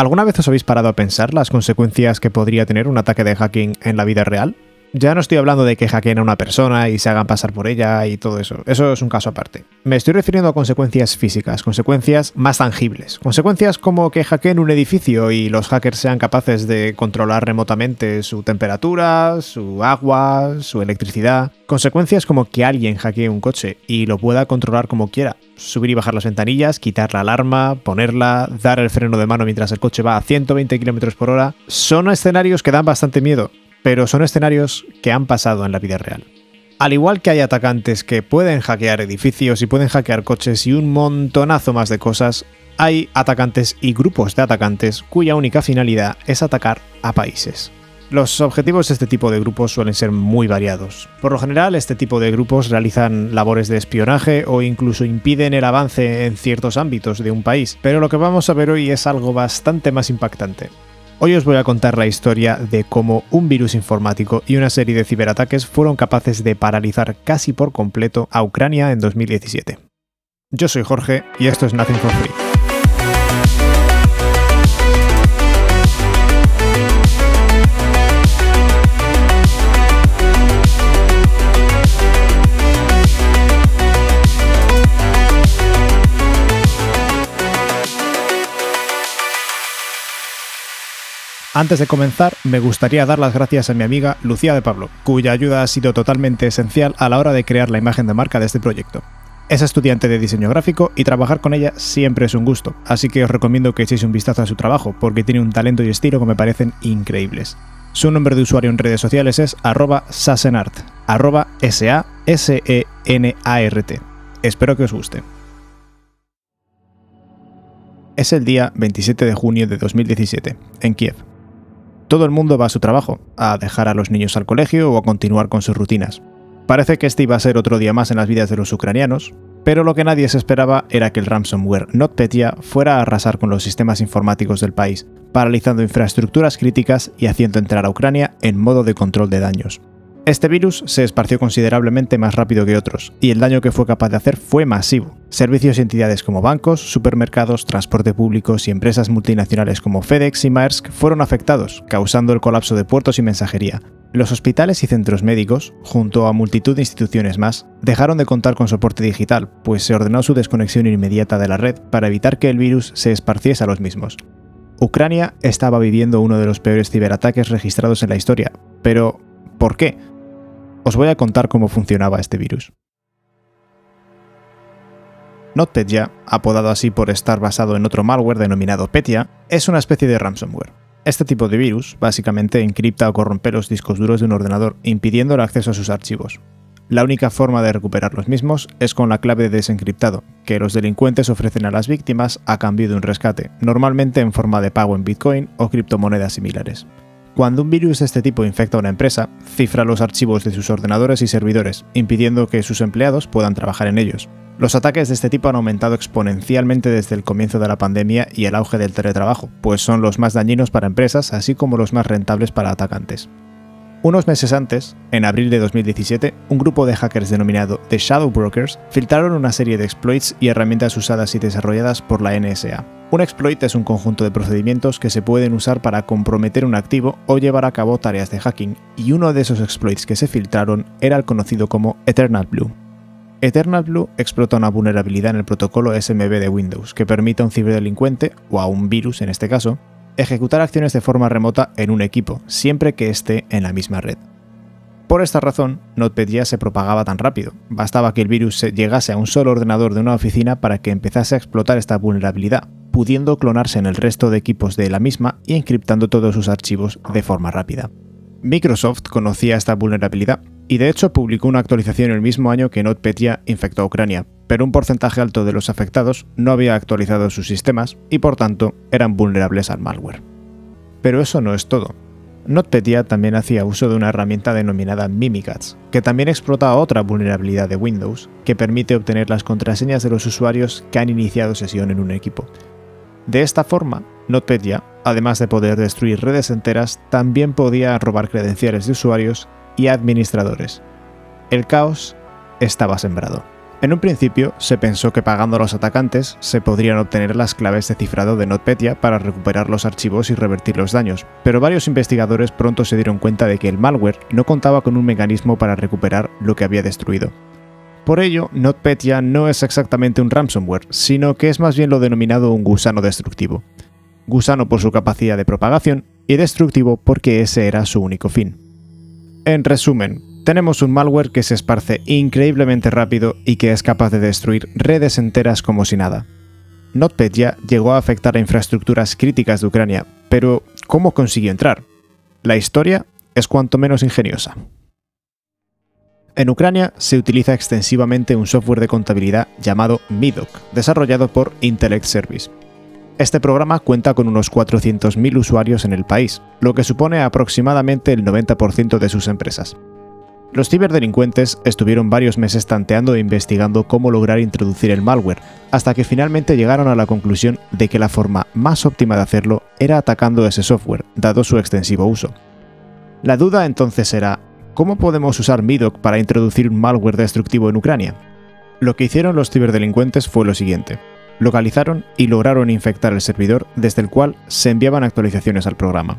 ¿Alguna vez os habéis parado a pensar las consecuencias que podría tener un ataque de hacking en la vida real? Ya no estoy hablando de que hackeen a una persona y se hagan pasar por ella y todo eso. Eso es un caso aparte. Me estoy refiriendo a consecuencias físicas, consecuencias más tangibles. Consecuencias como que hackeen un edificio y los hackers sean capaces de controlar remotamente su temperatura, su agua, su electricidad. Consecuencias como que alguien hackee un coche y lo pueda controlar como quiera. Subir y bajar las ventanillas, quitar la alarma, ponerla, dar el freno de mano mientras el coche va a 120 km por hora. Son escenarios que dan bastante miedo pero son escenarios que han pasado en la vida real. Al igual que hay atacantes que pueden hackear edificios y pueden hackear coches y un montonazo más de cosas, hay atacantes y grupos de atacantes cuya única finalidad es atacar a países. Los objetivos de este tipo de grupos suelen ser muy variados. Por lo general, este tipo de grupos realizan labores de espionaje o incluso impiden el avance en ciertos ámbitos de un país, pero lo que vamos a ver hoy es algo bastante más impactante. Hoy os voy a contar la historia de cómo un virus informático y una serie de ciberataques fueron capaces de paralizar casi por completo a Ucrania en 2017. Yo soy Jorge y esto es Nothing for Free. Antes de comenzar, me gustaría dar las gracias a mi amiga Lucía de Pablo, cuya ayuda ha sido totalmente esencial a la hora de crear la imagen de marca de este proyecto. Es estudiante de diseño gráfico y trabajar con ella siempre es un gusto, así que os recomiendo que echéis un vistazo a su trabajo, porque tiene un talento y estilo que me parecen increíbles. Su nombre de usuario en redes sociales es arroba sasenart, arroba S-A-S-E-N-A-R-T. Espero que os guste. Es el día 27 de junio de 2017, en Kiev. Todo el mundo va a su trabajo, a dejar a los niños al colegio o a continuar con sus rutinas. Parece que este iba a ser otro día más en las vidas de los ucranianos, pero lo que nadie se esperaba era que el ransomware NotPetya fuera a arrasar con los sistemas informáticos del país, paralizando infraestructuras críticas y haciendo entrar a Ucrania en modo de control de daños. Este virus se esparció considerablemente más rápido que otros, y el daño que fue capaz de hacer fue masivo. Servicios y entidades como bancos, supermercados, transporte públicos y empresas multinacionales como FedEx y Maersk fueron afectados, causando el colapso de puertos y mensajería. Los hospitales y centros médicos, junto a multitud de instituciones más, dejaron de contar con soporte digital, pues se ordenó su desconexión inmediata de la red para evitar que el virus se esparciese a los mismos. Ucrania estaba viviendo uno de los peores ciberataques registrados en la historia, pero ¿por qué? Os voy a contar cómo funcionaba este virus. NotPetya, apodado así por estar basado en otro malware denominado Petya, es una especie de ransomware. Este tipo de virus básicamente encripta o corrompe los discos duros de un ordenador, impidiendo el acceso a sus archivos. La única forma de recuperar los mismos es con la clave de desencriptado, que los delincuentes ofrecen a las víctimas a cambio de un rescate, normalmente en forma de pago en Bitcoin o criptomonedas similares. Cuando un virus de este tipo infecta a una empresa, cifra los archivos de sus ordenadores y servidores, impidiendo que sus empleados puedan trabajar en ellos. Los ataques de este tipo han aumentado exponencialmente desde el comienzo de la pandemia y el auge del teletrabajo, pues son los más dañinos para empresas así como los más rentables para atacantes. Unos meses antes, en abril de 2017, un grupo de hackers denominado The Shadow Brokers filtraron una serie de exploits y herramientas usadas y desarrolladas por la NSA. Un exploit es un conjunto de procedimientos que se pueden usar para comprometer un activo o llevar a cabo tareas de hacking, y uno de esos exploits que se filtraron era el conocido como Eternal Blue. Eternal Blue explota una vulnerabilidad en el protocolo SMB de Windows que permite a un ciberdelincuente, o a un virus en este caso, ejecutar acciones de forma remota en un equipo, siempre que esté en la misma red. Por esta razón, NotPetya se propagaba tan rápido. Bastaba que el virus llegase a un solo ordenador de una oficina para que empezase a explotar esta vulnerabilidad, pudiendo clonarse en el resto de equipos de la misma y encriptando todos sus archivos de forma rápida. Microsoft conocía esta vulnerabilidad y de hecho publicó una actualización el mismo año que NotPetya infectó a Ucrania, pero un porcentaje alto de los afectados no había actualizado sus sistemas y por tanto eran vulnerables al malware. Pero eso no es todo. NotPetya también hacía uso de una herramienta denominada Mimikatz, que también explota otra vulnerabilidad de Windows, que permite obtener las contraseñas de los usuarios que han iniciado sesión en un equipo. De esta forma, NotPetya, además de poder destruir redes enteras, también podía robar credenciales de usuarios y administradores. El caos estaba sembrado. En un principio se pensó que pagando a los atacantes se podrían obtener las claves de cifrado de NotPetya para recuperar los archivos y revertir los daños, pero varios investigadores pronto se dieron cuenta de que el malware no contaba con un mecanismo para recuperar lo que había destruido. Por ello, NotPetya no es exactamente un ransomware, sino que es más bien lo denominado un gusano destructivo. Gusano por su capacidad de propagación y destructivo porque ese era su único fin. En resumen, tenemos un malware que se esparce increíblemente rápido y que es capaz de destruir redes enteras como si nada. NotPetya llegó a afectar a infraestructuras críticas de Ucrania, pero ¿cómo consiguió entrar? La historia es cuanto menos ingeniosa. En Ucrania se utiliza extensivamente un software de contabilidad llamado MIDOC, desarrollado por Intellect Service. Este programa cuenta con unos 400.000 usuarios en el país, lo que supone aproximadamente el 90% de sus empresas. Los ciberdelincuentes estuvieron varios meses tanteando e investigando cómo lograr introducir el malware, hasta que finalmente llegaron a la conclusión de que la forma más óptima de hacerlo era atacando ese software, dado su extensivo uso. La duda entonces era, ¿cómo podemos usar MIDOC para introducir un malware destructivo en Ucrania? Lo que hicieron los ciberdelincuentes fue lo siguiente. Localizaron y lograron infectar el servidor desde el cual se enviaban actualizaciones al programa.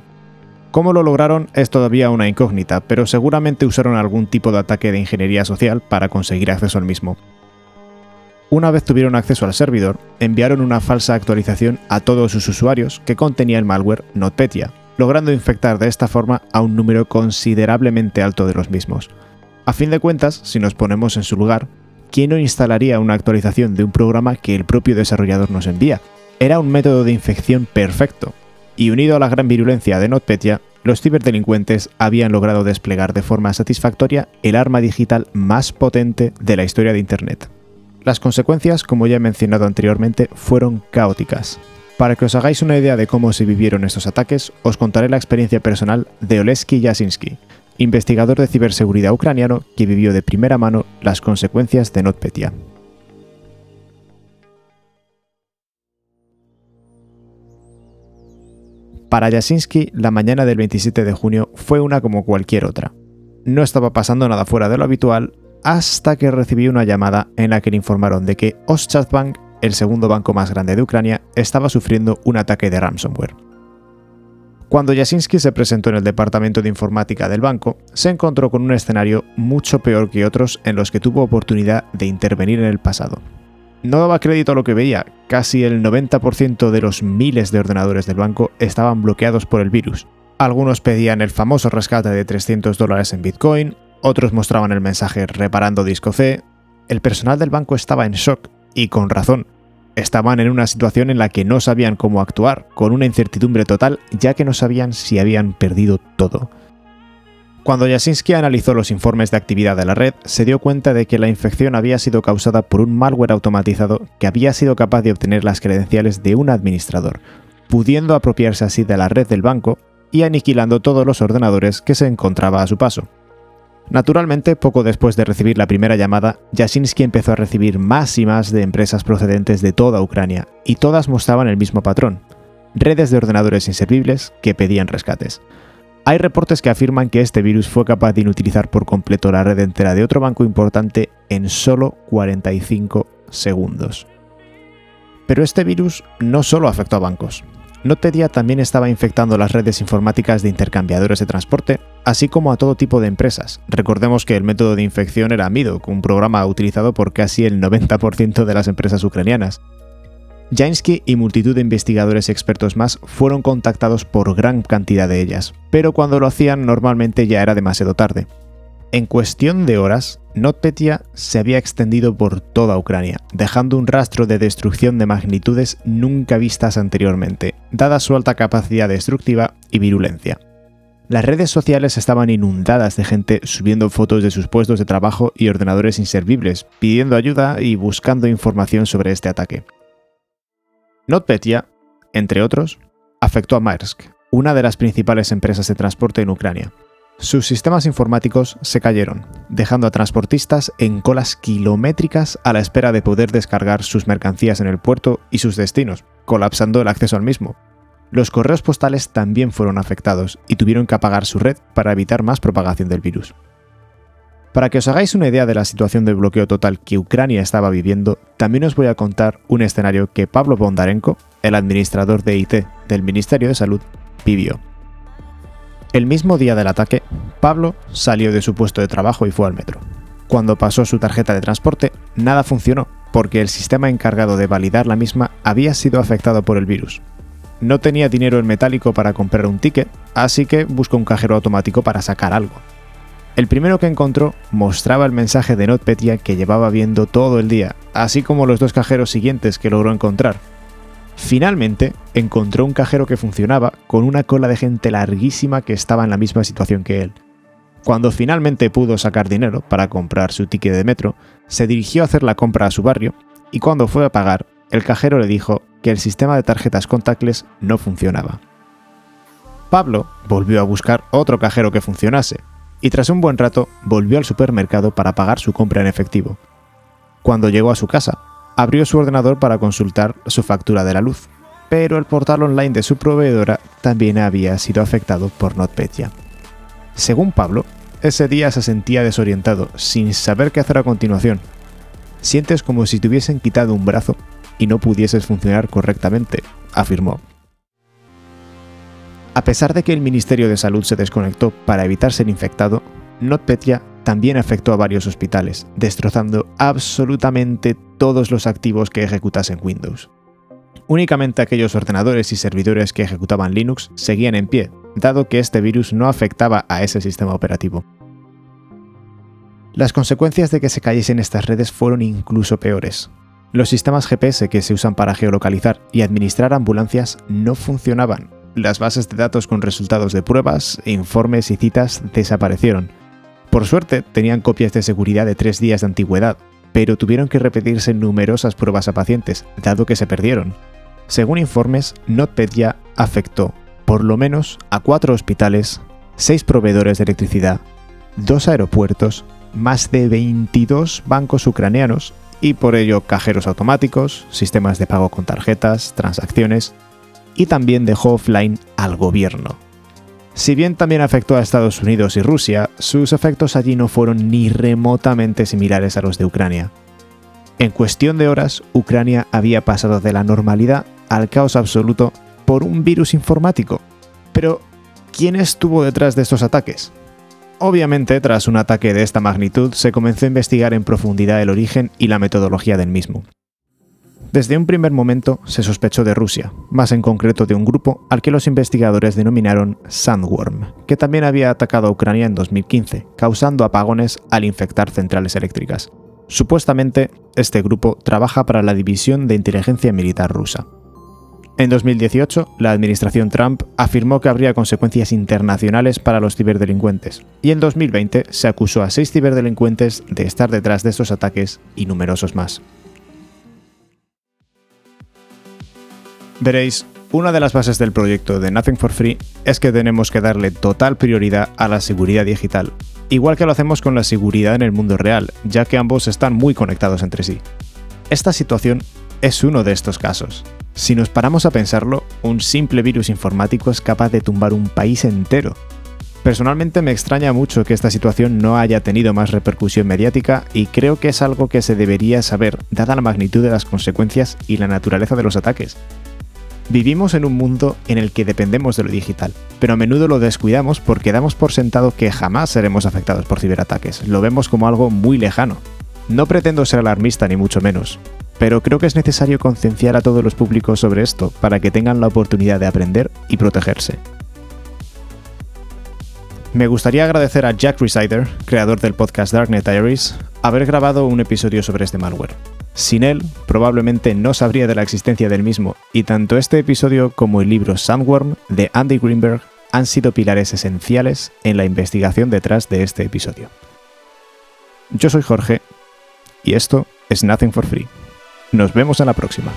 Cómo lo lograron es todavía una incógnita, pero seguramente usaron algún tipo de ataque de ingeniería social para conseguir acceso al mismo. Una vez tuvieron acceso al servidor, enviaron una falsa actualización a todos sus usuarios que contenía el malware NotPetya, logrando infectar de esta forma a un número considerablemente alto de los mismos. A fin de cuentas, si nos ponemos en su lugar, ¿quién no instalaría una actualización de un programa que el propio desarrollador nos envía? Era un método de infección perfecto, y unido a la gran virulencia de NotPetya, los ciberdelincuentes habían logrado desplegar de forma satisfactoria el arma digital más potente de la historia de Internet. Las consecuencias, como ya he mencionado anteriormente, fueron caóticas. Para que os hagáis una idea de cómo se vivieron estos ataques, os contaré la experiencia personal de Oleski Jasinski, investigador de ciberseguridad ucraniano que vivió de primera mano las consecuencias de NotPetya. Para Jasinski, la mañana del 27 de junio fue una como cualquier otra. No estaba pasando nada fuera de lo habitual hasta que recibió una llamada en la que le informaron de que Oschatbank, el segundo banco más grande de Ucrania, estaba sufriendo un ataque de ransomware. Cuando Jasinski se presentó en el departamento de informática del banco, se encontró con un escenario mucho peor que otros en los que tuvo oportunidad de intervenir en el pasado. No daba crédito a lo que veía, casi el 90% de los miles de ordenadores del banco estaban bloqueados por el virus. Algunos pedían el famoso rescate de 300 dólares en Bitcoin, otros mostraban el mensaje reparando disco C. El personal del banco estaba en shock, y con razón. Estaban en una situación en la que no sabían cómo actuar, con una incertidumbre total, ya que no sabían si habían perdido todo. Cuando Jasinski analizó los informes de actividad de la red, se dio cuenta de que la infección había sido causada por un malware automatizado que había sido capaz de obtener las credenciales de un administrador, pudiendo apropiarse así de la red del banco y aniquilando todos los ordenadores que se encontraba a su paso. Naturalmente, poco después de recibir la primera llamada, Jasinski empezó a recibir más y más de empresas procedentes de toda Ucrania, y todas mostraban el mismo patrón, redes de ordenadores inservibles que pedían rescates. Hay reportes que afirman que este virus fue capaz de inutilizar por completo la red entera de otro banco importante en solo 45 segundos. Pero este virus no solo afectó a bancos. Notedia también estaba infectando las redes informáticas de intercambiadores de transporte, así como a todo tipo de empresas. Recordemos que el método de infección era Mido, un programa utilizado por casi el 90% de las empresas ucranianas, Jansky y multitud de investigadores expertos más fueron contactados por gran cantidad de ellas, pero cuando lo hacían normalmente ya era demasiado tarde. En cuestión de horas, NotPetya se había extendido por toda Ucrania, dejando un rastro de destrucción de magnitudes nunca vistas anteriormente, dada su alta capacidad destructiva y virulencia. Las redes sociales estaban inundadas de gente subiendo fotos de sus puestos de trabajo y ordenadores inservibles, pidiendo ayuda y buscando información sobre este ataque. NotPetya, entre otros, afectó a Maersk, una de las principales empresas de transporte en Ucrania. Sus sistemas informáticos se cayeron, dejando a transportistas en colas kilométricas a la espera de poder descargar sus mercancías en el puerto y sus destinos, colapsando el acceso al mismo. Los correos postales también fueron afectados y tuvieron que apagar su red para evitar más propagación del virus. Para que os hagáis una idea de la situación de bloqueo total que Ucrania estaba viviendo, también os voy a contar un escenario que Pablo Bondarenko, el administrador de IT del Ministerio de Salud, vivió. El mismo día del ataque, Pablo salió de su puesto de trabajo y fue al metro. Cuando pasó su tarjeta de transporte, nada funcionó porque el sistema encargado de validar la misma había sido afectado por el virus. No tenía dinero en metálico para comprar un ticket, así que buscó un cajero automático para sacar algo. El primero que encontró mostraba el mensaje de NotPetya que llevaba viendo todo el día, así como los dos cajeros siguientes que logró encontrar. Finalmente, encontró un cajero que funcionaba con una cola de gente larguísima que estaba en la misma situación que él. Cuando finalmente pudo sacar dinero para comprar su ticket de metro, se dirigió a hacer la compra a su barrio y cuando fue a pagar, el cajero le dijo que el sistema de tarjetas contactless no funcionaba. Pablo volvió a buscar otro cajero que funcionase y tras un buen rato volvió al supermercado para pagar su compra en efectivo. Cuando llegó a su casa, abrió su ordenador para consultar su factura de la luz, pero el portal online de su proveedora también había sido afectado por NotPetya. Según Pablo, ese día se sentía desorientado, sin saber qué hacer a continuación. Sientes como si te hubiesen quitado un brazo y no pudieses funcionar correctamente, afirmó. A pesar de que el Ministerio de Salud se desconectó para evitar ser infectado, NotPetya también afectó a varios hospitales, destrozando absolutamente todos los activos que ejecutasen Windows. Únicamente aquellos ordenadores y servidores que ejecutaban Linux seguían en pie, dado que este virus no afectaba a ese sistema operativo. Las consecuencias de que se cayesen estas redes fueron incluso peores. Los sistemas GPS que se usan para geolocalizar y administrar ambulancias no funcionaban. Las bases de datos con resultados de pruebas, informes y citas desaparecieron. Por suerte, tenían copias de seguridad de tres días de antigüedad, pero tuvieron que repetirse numerosas pruebas a pacientes, dado que se perdieron. Según informes, NotPetya afectó por lo menos a cuatro hospitales, seis proveedores de electricidad, dos aeropuertos, más de 22 bancos ucranianos y por ello cajeros automáticos, sistemas de pago con tarjetas, transacciones y también dejó offline al gobierno. Si bien también afectó a Estados Unidos y Rusia, sus efectos allí no fueron ni remotamente similares a los de Ucrania. En cuestión de horas, Ucrania había pasado de la normalidad al caos absoluto por un virus informático. Pero, ¿quién estuvo detrás de estos ataques? Obviamente, tras un ataque de esta magnitud, se comenzó a investigar en profundidad el origen y la metodología del mismo. Desde un primer momento se sospechó de Rusia, más en concreto de un grupo al que los investigadores denominaron Sandworm, que también había atacado a Ucrania en 2015, causando apagones al infectar centrales eléctricas. Supuestamente, este grupo trabaja para la División de Inteligencia Militar rusa. En 2018, la administración Trump afirmó que habría consecuencias internacionales para los ciberdelincuentes, y en 2020 se acusó a seis ciberdelincuentes de estar detrás de estos ataques y numerosos más. Veréis, una de las bases del proyecto de Nothing for Free es que tenemos que darle total prioridad a la seguridad digital, igual que lo hacemos con la seguridad en el mundo real, ya que ambos están muy conectados entre sí. Esta situación es uno de estos casos. Si nos paramos a pensarlo, un simple virus informático es capaz de tumbar un país entero. Personalmente me extraña mucho que esta situación no haya tenido más repercusión mediática y creo que es algo que se debería saber dada la magnitud de las consecuencias y la naturaleza de los ataques. Vivimos en un mundo en el que dependemos de lo digital, pero a menudo lo descuidamos porque damos por sentado que jamás seremos afectados por ciberataques, lo vemos como algo muy lejano. No pretendo ser alarmista ni mucho menos, pero creo que es necesario concienciar a todos los públicos sobre esto para que tengan la oportunidad de aprender y protegerse. Me gustaría agradecer a Jack Resider, creador del podcast Darknet Diaries, haber grabado un episodio sobre este malware. Sin él, probablemente no sabría de la existencia del mismo, y tanto este episodio como el libro Sandworm de Andy Greenberg han sido pilares esenciales en la investigación detrás de este episodio. Yo soy Jorge, y esto es Nothing for Free. Nos vemos en la próxima.